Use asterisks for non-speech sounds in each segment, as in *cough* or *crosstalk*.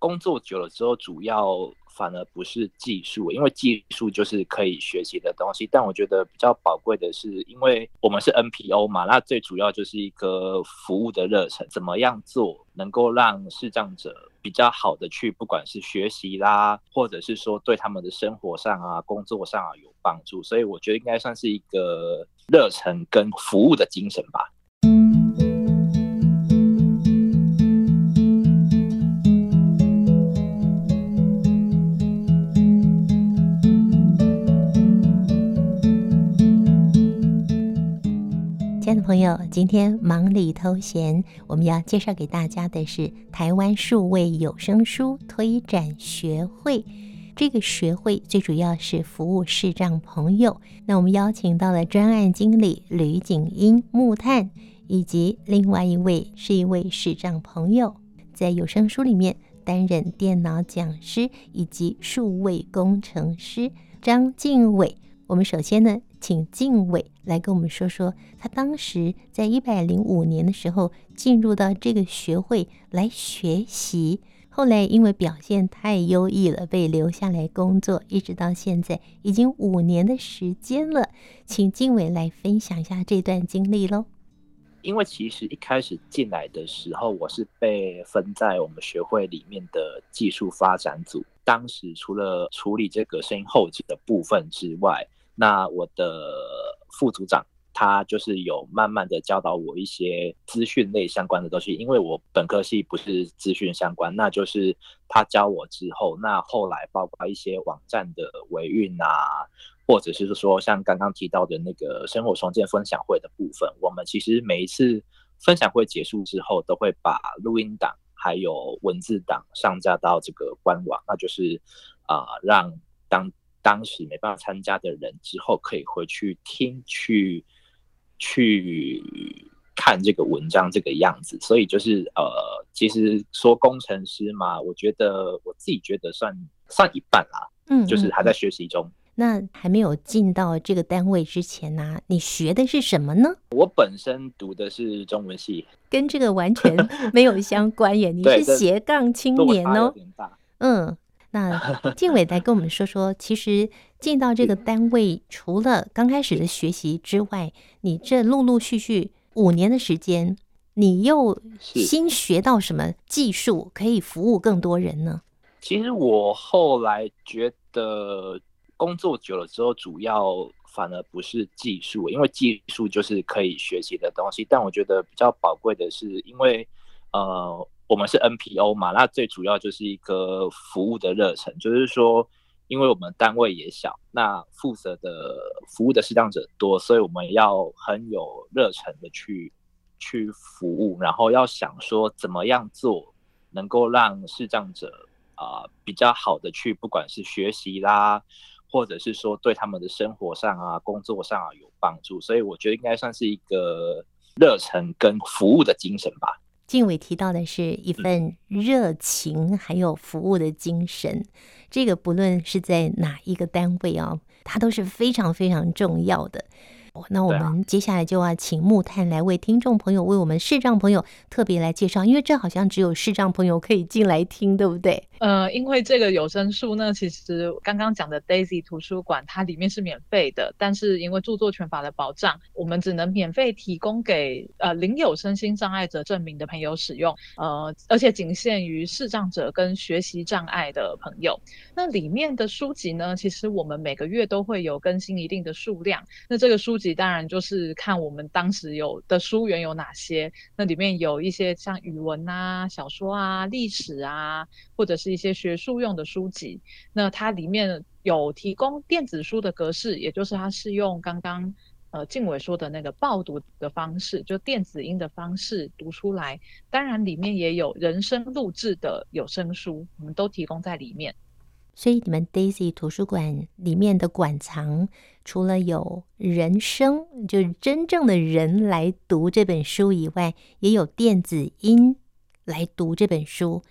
工作久了之后，主要反而不是技术，因为技术就是可以学习的东西。但我觉得比较宝贵的是，因为我们是 NPO 嘛，那最主要就是一个服务的热忱，怎么样做能够让视障者比较好的去，不管是学习啦，或者是说对他们的生活上啊、工作上啊有帮助。所以我觉得应该算是一个热忱跟服务的精神吧。朋友，今天忙里偷闲，我们要介绍给大家的是台湾数位有声书推展学会。这个学会最主要是服务视障朋友。那我们邀请到了专案经理吕锦英木炭，以及另外一位是一位视障朋友，在有声书里面担任电脑讲师以及数位工程师张敬伟。我们首先呢，请静伟来跟我们说说，他当时在一百零五年的时候进入到这个学会来学习，后来因为表现太优异了，被留下来工作，一直到现在已经五年的时间了。请静伟来分享一下这段经历喽。因为其实一开始进来的时候，我是被分在我们学会里面的技术发展组，当时除了处理这个声音后制的部分之外，那我的副组长他就是有慢慢的教导我一些资讯类相关的东西，因为我本科系不是资讯相关，那就是他教我之后，那后来包括一些网站的维运啊，或者是说像刚刚提到的那个生活重建分享会的部分，我们其实每一次分享会结束之后，都会把录音档还有文字档上架到这个官网，那就是啊、让当。当时没办法参加的人，之后可以回去听、去去看这个文章这个样子。所以就是呃，其实说工程师嘛，我觉得我自己觉得算算一半啦。嗯，就是还在学习中。那还没有进到这个单位之前呢、啊，你学的是什么呢？我本身读的是中文系，跟这个完全没有相关耶。你是斜杠青年哦。嗯。那建伟来跟我们说说，其实进到这个单位，除了刚开始的学习之外，你这陆陆续续五年的时间，你又新学到什么技术可以服务更多人呢？其实我后来觉得工作久了之后，主要反而不是技术，因为技术就是可以学习的东西。但我觉得比较宝贵的是，因为呃。我们是 NPO 嘛，那最主要就是一个服务的热忱，就是说，因为我们单位也小，那负责的服务的视障者多，所以我们要很有热忱的去去服务，然后要想说怎么样做能够让视障者啊、比较好的去，不管是学习啦，或者是说对他们的生活上啊、工作上啊有帮助，所以我觉得应该算是一个热忱跟服务的精神吧。静伟提到的是一份热情，还有服务的精神。这个不论是在哪一个单位啊，它都是非常非常重要的。那我们接下来就要请木炭来为听众朋友、为我们视障朋友特别来介绍，因为这好像只有视障朋友可以进来听，对不对？呃，因为这个有声书呢，其实刚刚讲的 Daisy 图书馆它里面是免费的，但是因为著作权法的保障，我们只能免费提供给呃领有身心障碍者证明的朋友使用，呃，而且仅限于视障者跟学习障碍的朋友。那里面的书籍呢，其实我们每个月都会有更新一定的数量，那这个书籍当然就是看我们当时有的书源有哪些，那里面有一些像语文啊、小说啊、历史啊，或者是。一些学术用的书籍，那它里面有提供电子书的格式，也就是它是用刚刚呃静伟说的那个报读的方式，就电子音的方式读出来。当然里面也有人声录制的有声书，我们都提供在里面。所以你们 Daisy 图书馆里面的馆藏，除了有人声，就是真正的人来读这本书以外，也有电子音来读这本书。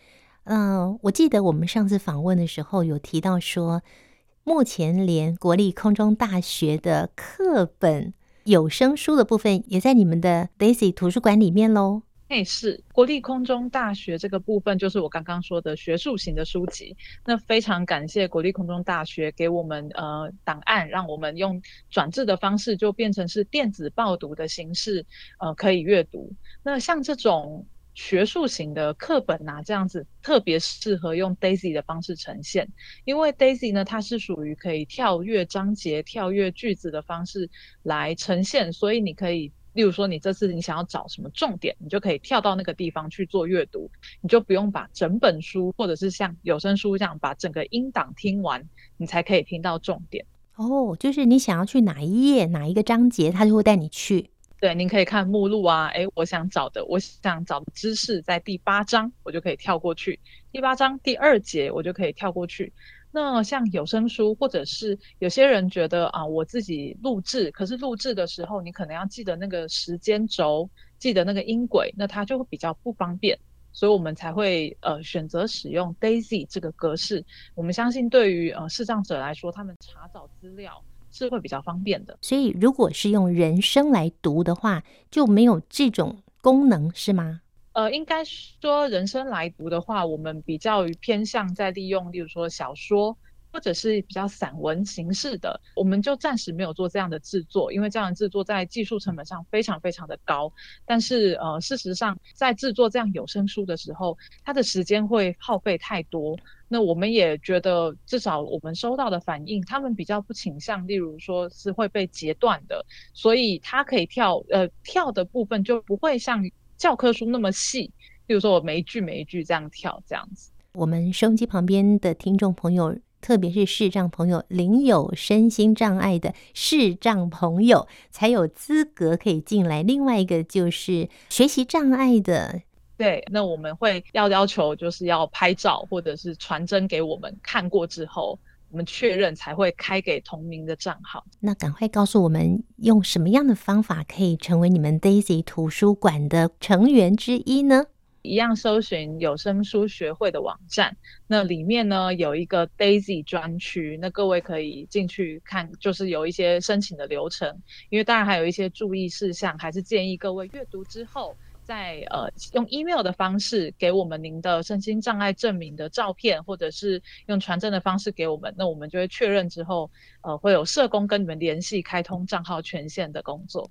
嗯、我记得我们上次访问的时候有提到说，目前连国立空中大学的课本有声书的部分也在你们的 Daisy 图书馆里面喽。内是国立空中大学这个部分，就是我刚刚说的学术型的书籍。那非常感谢国立空中大学给我们呃档案，让我们用转制的方式，就变成是电子报读的形式，呃可以阅读。那像这种学术型的课本啊，这样子特别适合用 DAISY 的方式呈现，因为 DAISY 呢，它是属于可以跳跃章节、跳跃句子的方式来呈现，所以你可以。例如说，你这次你想要找什么重点，你就可以跳到那个地方去做阅读，你就不用把整本书或者是像有声书这样把整个音档听完，你才可以听到重点。哦，就是你想要去哪一页、哪一个章节，它就会带你去。对，您可以看目录啊，诶，我想找的，我想找的知识在第八章，我就可以跳过去。第八章第二节，我就可以跳过去。那像有声书，或者是有些人觉得啊，我自己录制，可是录制的时候，你可能要记得那个时间轴，记得那个音轨，那它就会比较不方便，所以我们才会呃选择使用 DAISY 这个格式。我们相信对于呃视障者来说，他们查找资料是会比较方便的。所以如果是用人声来读的话，就没有这种功能，是吗？呃，应该说人生来读的话，我们比较于偏向在利用，例如说小说或者是比较散文形式的，我们就暂时没有做这样的制作，因为这样的制作在技术成本上非常非常的高。但是呃，事实上在制作这样有声书的时候，它的时间会耗费太多。那我们也觉得，至少我们收到的反应，他们比较不倾向，例如说是会被截断的，所以它可以跳，呃，跳的部分就不会像。教科书那么细，比如说我每一句每一句这样跳，这样子。我们收音机旁边的听众朋友，特别是视障朋友，领有身心障碍的视障朋友才有资格可以进来。另外一个就是学习障碍的，对，那我们会要要求，就是要拍照或者是传真给我们看过之后。我们确认才会开给同名的账号。那赶快告诉我们，用什么样的方法可以成为你们 DAISY 图书馆的成员之一呢？一样搜寻有声书学会的网站，那里面呢有一个 DAISY 专区，那各位可以进去看，就是有一些申请的流程。因为当然还有一些注意事项，还是建议各位阅读之后。在呃用 email 的方式给我们您的身心障碍证明的照片，或者是用传真的方式给我们，那我们就会确认之后，呃会有社工跟你们联系，开通账号权限的工作。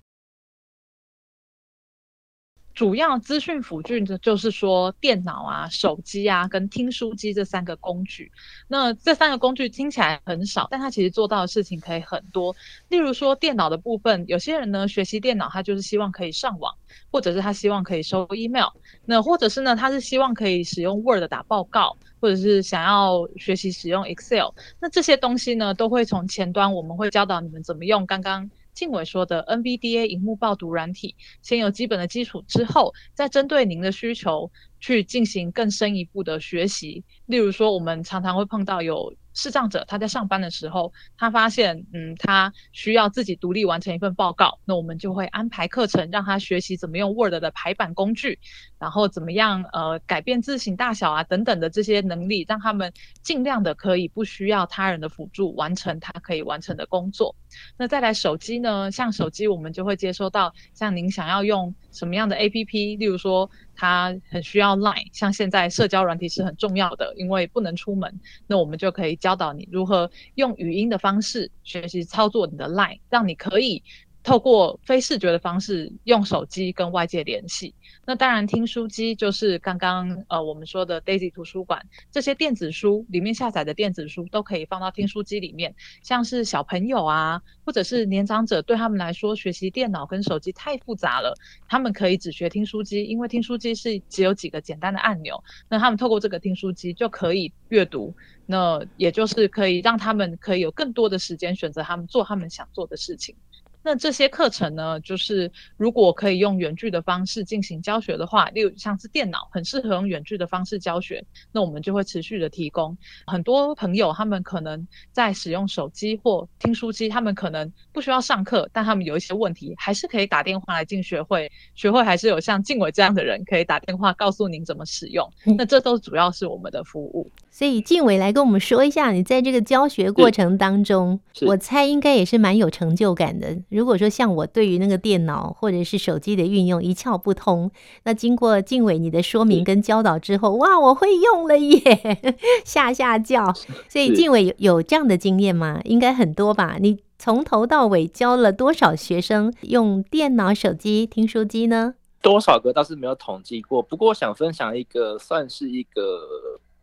主要资讯辅助的就是说电脑啊、手机啊跟听书机这三个工具。那这三个工具听起来很少，但它其实做到的事情可以很多。例如说电脑的部分，有些人呢学习电脑，他就是希望可以上网，或者是他希望可以收 email，那或者是呢他是希望可以使用 Word 打报告，或者是想要学习使用 Excel。那这些东西呢都会从前端，我们会教导你们怎么用刚刚。静伟说的 NVDA 荧幕报读软体，先有基本的基础之后，再针对您的需求去进行更深一步的学习。例如说，我们常常会碰到有视障者，他在上班的时候，他发现，嗯，他需要自己独立完成一份报告，那我们就会安排课程，让他学习怎么用 Word 的排版工具，然后怎么样，呃，改变字型大小啊等等的这些能力，让他们尽量的可以不需要他人的辅助，完成他可以完成的工作。那再来手机呢？像手机，我们就会接收到，像您想要用什么样的 APP，例如说。它很需要 Line，像现在社交软体是很重要的，因为不能出门，那我们就可以教导你如何用语音的方式学习操作你的 Line，让你可以。透过非视觉的方式用手机跟外界联系，那当然听书机就是刚刚呃我们说的 DAISY 图书馆这些电子书里面下载的电子书都可以放到听书机里面，像是小朋友啊或者是年长者对他们来说学习电脑跟手机太复杂了，他们可以只学听书机，因为听书机是只有几个简单的按钮，那他们透过这个听书机就可以阅读，那也就是可以让他们可以有更多的时间选择他们做他们想做的事情。那这些课程呢，就是如果可以用远距的方式进行教学的话，例如像是电脑很适合用远距的方式教学，那我们就会持续的提供。很多朋友他们可能在使用手机或听书机，他们可能不需要上课，但他们有一些问题，还是可以打电话来进学会，学会还是有像静伟这样的人可以打电话告诉您怎么使用。那这都主要是我们的服务。所以静伟来跟我们说一下，你在这个教学过程当中，我猜应该也是蛮有成就感的。如果说像我对于那个电脑或者是手机的运用一窍不通，那经过静伟你的说明跟教导之后，哇，我会用了耶，*laughs* 吓吓叫。所以静伟有有这样的经验吗？应该很多吧？你从头到尾教了多少学生用电脑、手机听书机呢？多少个倒是没有统计过，不过我想分享一个，算是一个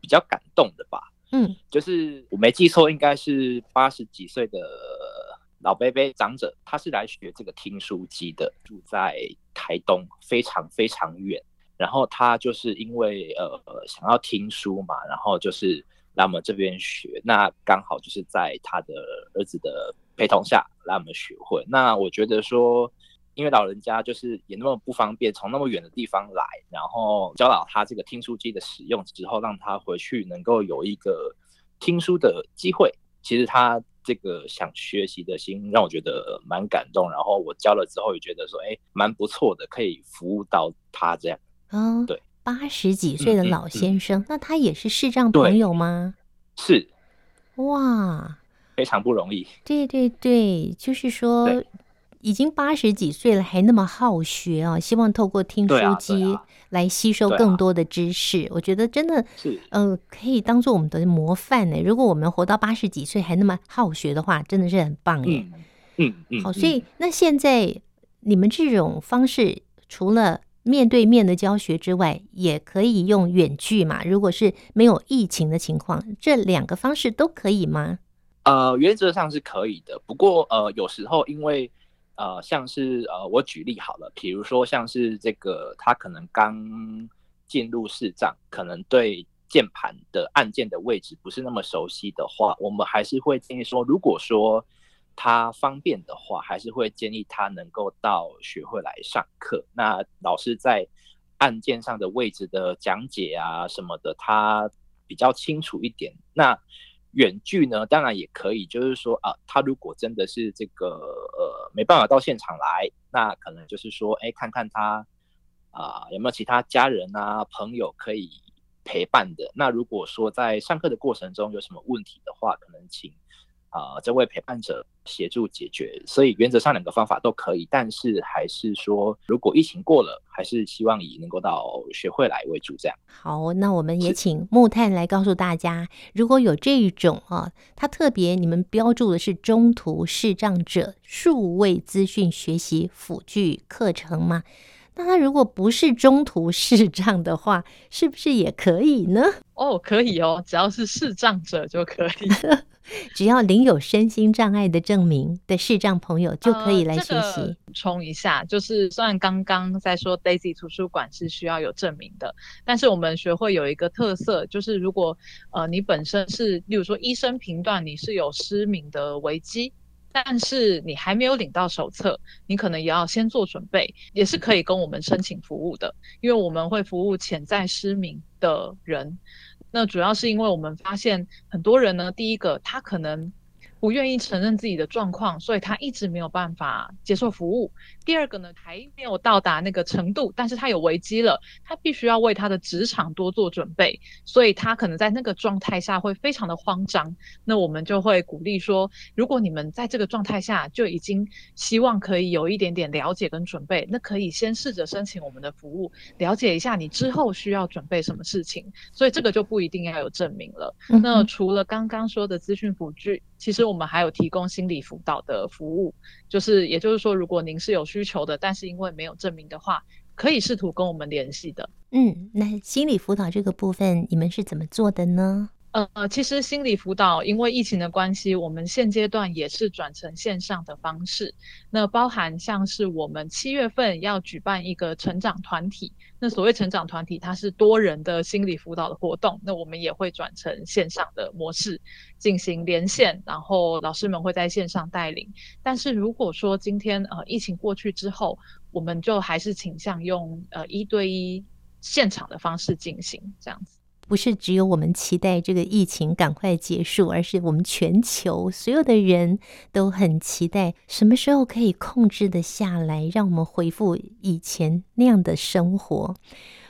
比较感动的吧。嗯，就是我没记错，应该是八十几岁的老伯伯长者，他是来学这个听书机的，住在台东，非常非常远。然后他就是因为呃想要听书嘛，然后就是来我们这边学。那刚好就是在他的儿子的陪同下来我们学会。那我觉得说。因为老人家就是也那么不方便，从那么远的地方来，然后教导他这个听书机的使用之后，让他回去能够有一个听书的机会。其实他这个想学习的心让我觉得蛮感动。然后我教了之后也觉得说，哎，蛮不错的，可以服务到他这样。嗯，对，八十几岁的老先生，嗯嗯嗯、那他也是视障朋友吗？是，哇，非常不容易。对对对，就是说。已经八十几岁了，还那么好学啊！希望透过听书机来吸收更多的知识，啊啊、我觉得真的是，呃，可以当做我们的模范呢。如果我们活到八十几岁还那么好学的话，真的是很棒耶。嗯嗯，好，所以那现在你们这种方式，除了面对面的教学之外，也可以用远距嘛？如果是没有疫情的情况，这两个方式都可以吗？呃，原则上是可以的，不过呃，有时候因为呃，像是呃，我举例好了，比如说像是这个，他可能刚进入视障，可能对键盘的按键的位置不是那么熟悉的话，我们还是会建议说，如果说他方便的话，还是会建议他能够到学会来上课。那老师在按键上的位置的讲解啊什么的，他比较清楚一点。那远距呢，当然也可以，就是说啊，他如果真的是这个呃没办法到现场来，那可能就是说，哎，看看他啊有没有其他家人啊朋友可以陪伴的。那如果说在上课的过程中有什么问题的话，可能请。啊，这位陪伴者协助解决，所以原则上两个方法都可以，但是还是说，如果疫情过了，还是希望以能够到学会来为主。这样好，那我们也请木炭来告诉大家，如果有这一种啊，他特别你们标注的是中途视障者数位资讯学习辅具课程吗？那他如果不是中途视障的话，是不是也可以呢？哦，可以哦，只要是视障者就可以。*laughs* 只要领有身心障碍的证明的视障朋友就可以来学习。补、充一下，就是虽然刚刚在说 Daisy 图书馆是需要有证明的，但是我们学会有一个特色，就是如果呃你本身是，例如说医生评断你是有失明的危机，但是你还没有领到手册，你可能也要先做准备，也是可以跟我们申请服务的，因为我们会服务潜在失明的人。那主要是因为我们发现很多人呢，第一个他可能不愿意承认自己的状况，所以他一直没有办法接受服务。第二个呢，还没有到达那个程度，但是他有危机了，他必须要为他的职场多做准备，所以他可能在那个状态下会非常的慌张。那我们就会鼓励说，如果你们在这个状态下就已经希望可以有一点点了解跟准备，那可以先试着申请我们的服务，了解一下你之后需要准备什么事情。所以这个就不一定要有证明了。那除了刚刚说的资讯辅具，其实我们还有提供心理辅导的服务，就是也就是说，如果您是有需求的，但是因为没有证明的话，可以试图跟我们联系的。嗯，那心理辅导这个部分，你们是怎么做的呢？呃，其实心理辅导因为疫情的关系，我们现阶段也是转成线上的方式。那包含像是我们七月份要举办一个成长团体，那所谓成长团体，它是多人的心理辅导的活动，那我们也会转成线上的模式进行连线，然后老师们会在线上带领。但是如果说今天呃疫情过去之后，我们就还是倾向用呃一对一现场的方式进行这样子。不是只有我们期待这个疫情赶快结束，而是我们全球所有的人都很期待什么时候可以控制的下来，让我们恢复以前那样的生活。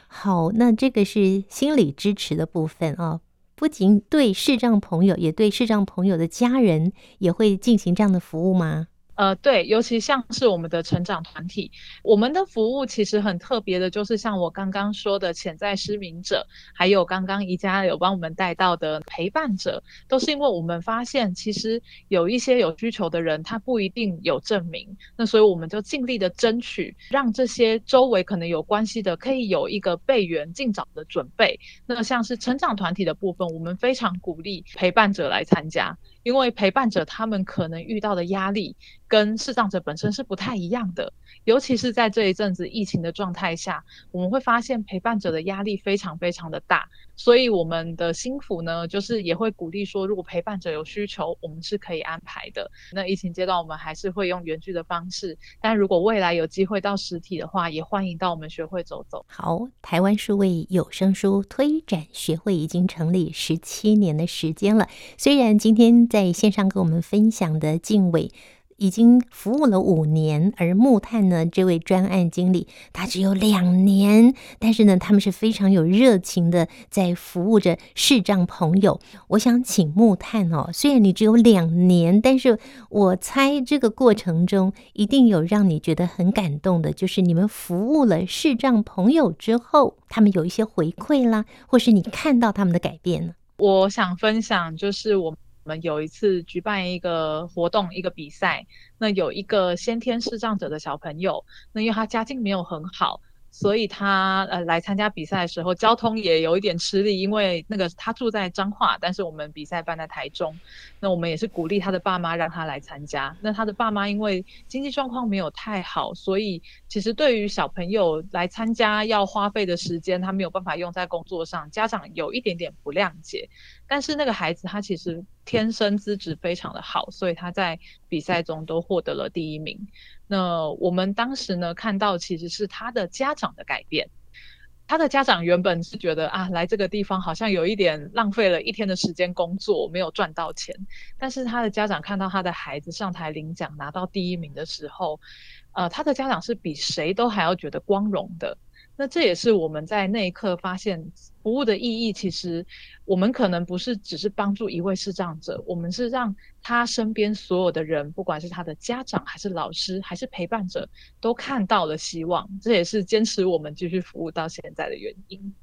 好，那这个是心理支持的部分啊，不仅对视障朋友，也对视障朋友的家人也会进行这样的服务吗？呃，对，尤其像是我们的成长团体，我们的服务其实很特别的，就是像我刚刚说的潜在失明者，还有刚刚宜家有帮我们带到的陪伴者，都是因为我们发现，其实有一些有需求的人，他不一定有证明，那所以我们就尽力的争取，让这些周围可能有关系的，可以有一个备援、尽早的准备。那像是成长团体的部分，我们非常鼓励陪伴者来参加。因为陪伴者他们可能遇到的压力跟视障者本身是不太一样的，尤其是在这一阵子疫情的状态下，我们会发现陪伴者的压力非常非常的大。所以我们的心辅呢，就是也会鼓励说，如果陪伴者有需求，我们是可以安排的。那疫情阶段我们还是会用原剧的方式，但如果未来有机会到实体的话，也欢迎到我们学会走走。好，台湾数位有声书推展学会已经成立十七年的时间了，虽然今天。在线上跟我们分享的静伟已经服务了五年，而木炭呢，这位专案经理他只有两年，但是呢，他们是非常有热情的在服务着视障朋友。我想请木炭哦，虽然你只有两年，但是我猜这个过程中一定有让你觉得很感动的，就是你们服务了视障朋友之后，他们有一些回馈啦，或是你看到他们的改变呢？我想分享就是我。我们有一次举办一个活动，一个比赛，那有一个先天视障者的小朋友，那因为他家境没有很好。所以他呃来参加比赛的时候，交通也有一点吃力，因为那个他住在彰化，但是我们比赛办在台中，那我们也是鼓励他的爸妈让他来参加。那他的爸妈因为经济状况没有太好，所以其实对于小朋友来参加要花费的时间，他没有办法用在工作上，家长有一点点不谅解。但是那个孩子他其实天生资质非常的好，所以他在比赛中都获得了第一名。那我们当时呢，看到其实是他的家长的改变。他的家长原本是觉得啊，来这个地方好像有一点浪费了一天的时间工作，没有赚到钱。但是他的家长看到他的孩子上台领奖拿到第一名的时候，呃，他的家长是比谁都还要觉得光荣的。那这也是我们在那一刻发现服务的意义。其实我们可能不是只是帮助一位视障者，我们是让他身边所有的人，不管是他的家长，还是老师，还是陪伴者，都看到了希望。这也是坚持我们继续服务到现在的原因。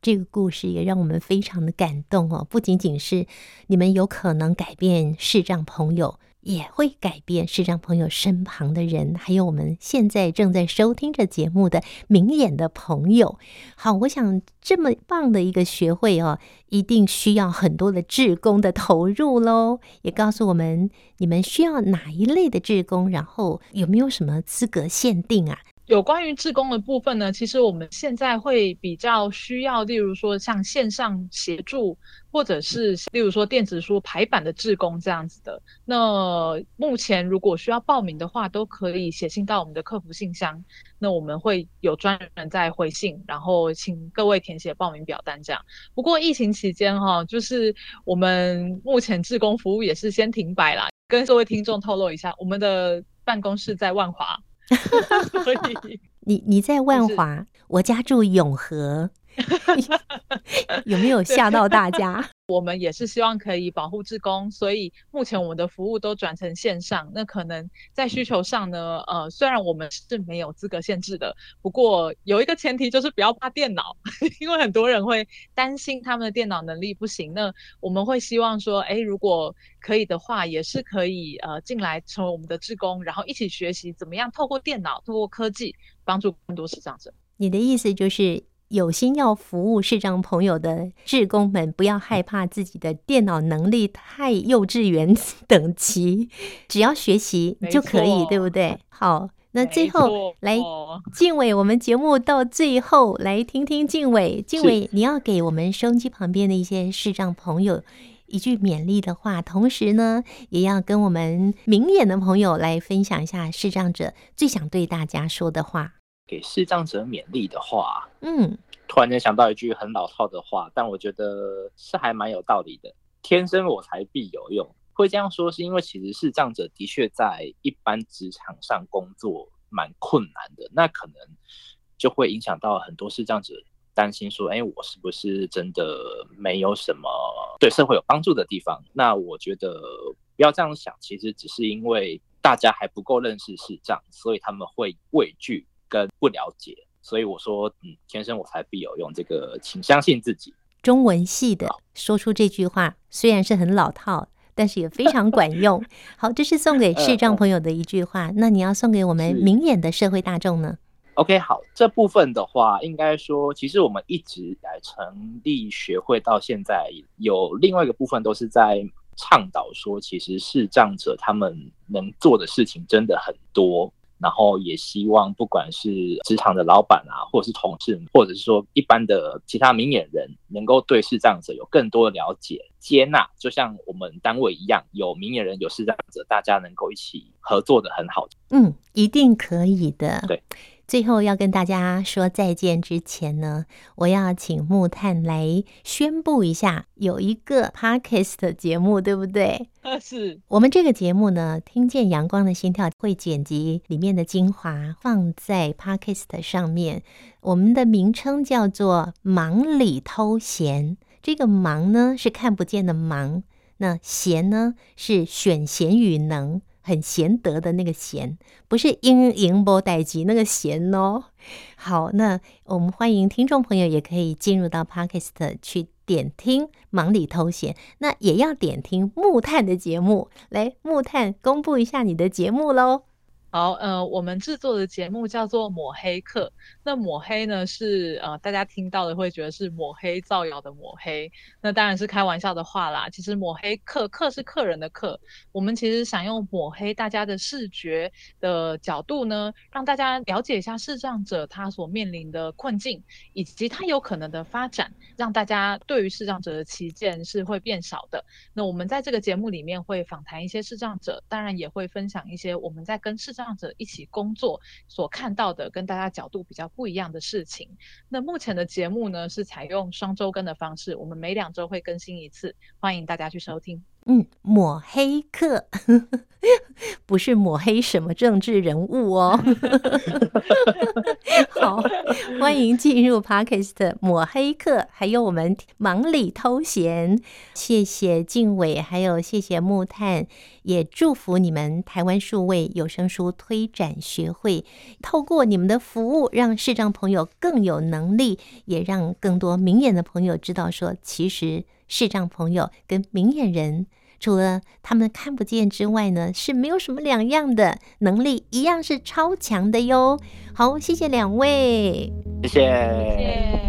这个故事也让我们非常的感动哦，不仅仅是你们有可能改变视障朋友。也会改变视障朋友身旁的人，还有我们现在正在收听着节目的明眼的朋友。好，我想这么棒的一个学会哦，一定需要很多的志工的投入喽。也告诉我们你们需要哪一类的志工，然后有没有什么资格限定啊？有关于志工的部分呢，其实我们现在会比较需要，例如说像线上协助，或者是例如说电子书排版的志工这样子的。那目前如果需要报名的话，都可以写信到我们的客服信箱，那我们会有专人在回信，然后请各位填写报名表单这样。不过疫情期间哈，就是我们目前志工服务也是先停摆啦，跟各位听众透露一下，我们的办公室在万华。*laughs* 所以你你在万华，我家住永和，*laughs* 有没有吓到大家？*laughs* 我们也是希望可以保护志工，所以目前我们的服务都转成线上。那可能在需求上呢，呃，虽然我们是没有资格限制的，不过有一个前提就是不要怕电脑，*laughs* 因为很多人会担心他们的电脑能力不行。那我们会希望说，哎，如果可以的话，也是可以呃进来成为我们的志工，然后一起学习怎么样透过电脑、透过科技帮助更多视障者。你的意思就是？有心要服务视障朋友的志工们，不要害怕自己的电脑能力太幼稚园等级，只要学习就可以，对不对？好，那最后来静伟，我们节目到最后来听听静伟，静伟，你要给我们收音机旁边的一些视障朋友一句勉励的话，同时呢，也要跟我们明眼的朋友来分享一下视障者最想对大家说的话。给视障者勉励的话，嗯，突然间想到一句很老套的话，但我觉得是还蛮有道理的。天生我材必有用，会这样说是因为其实视障者的确在一般职场上工作蛮困难的，那可能就会影响到很多视障者担心说，哎，我是不是真的没有什么 *laughs* 对社会有帮助的地方？那我觉得不要这样想，其实只是因为大家还不够认识视障，所以他们会畏惧跟不了解。所以我说，嗯，天生我才必有用，这个请相信自己。中文系的说出这句话，虽然是很老套，但是也非常管用。*laughs* 好，这是送给视障朋友的一句话。那你要送给我们明眼的社会大众呢？OK，好，这部分的话，应该说，其实我们一直来成立学会到现在，有另外一个部分都是在倡导说，其实视障者他们能做的事情真的很多。然后也希望，不管是职场的老板啊，或者是同事，或者是说一般的其他明眼人，能够对视障者有更多的了解、接纳，就像我们单位一样，有明眼人、有视障者，大家能够一起合作的很好。嗯，一定可以的。对。最后要跟大家说再见之前呢，我要请木炭来宣布一下，有一个 Podcast 的节目，对不对？是。我们这个节目呢，听见阳光的心跳会剪辑里面的精华放在 Podcast 上面。我们的名称叫做“忙里偷闲”，这个“忙”呢是看不见的“忙”，那“闲”呢是选贤与能。很贤德的那个贤，不是英英波代吉那个贤哦。好，那我们欢迎听众朋友也可以进入到 Podcast 去点听，忙里偷闲，那也要点听木炭的节目。来，木炭公布一下你的节目喽。好，呃，我们制作的节目叫做抹黑客。那抹黑呢，是呃，大家听到的会觉得是抹黑造谣的抹黑，那当然是开玩笑的话啦。其实抹黑客，客是客人的客。我们其实想用抹黑大家的视觉的角度呢，让大家了解一下视障者他所面临的困境，以及他有可能的发展，让大家对于视障者的歧见是会变少的。那我们在这个节目里面会访谈一些视障者，当然也会分享一些我们在跟视障这样子一起工作所看到的跟大家角度比较不一样的事情。那目前的节目呢，是采用双周更的方式，我们每两周会更新一次，欢迎大家去收听。嗯，抹黑客 *laughs* 不是抹黑什么政治人物哦。*laughs* 好，欢迎进入 Podcast 抹黑客，还有我们忙里偷闲。谢谢静伟，还有谢谢木炭，也祝福你们台湾数位有声书推展学会，透过你们的服务，让视障朋友更有能力，也让更多明眼的朋友知道说，其实。视障朋友跟明眼人，除了他们看不见之外呢，是没有什么两样的，能力一样是超强的哟。好，谢谢两位，谢谢。谢谢。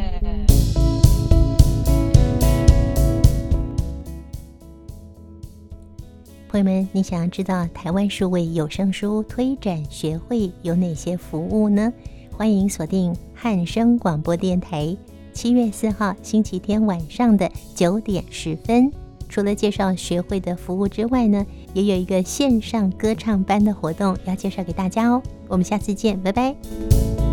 朋友们，你想要知道台湾数位有声书推展学会有哪些服务呢？欢迎锁定汉声广播电台。七月四号星期天晚上的九点十分，除了介绍学会的服务之外呢，也有一个线上歌唱班的活动要介绍给大家哦。我们下次见，拜拜。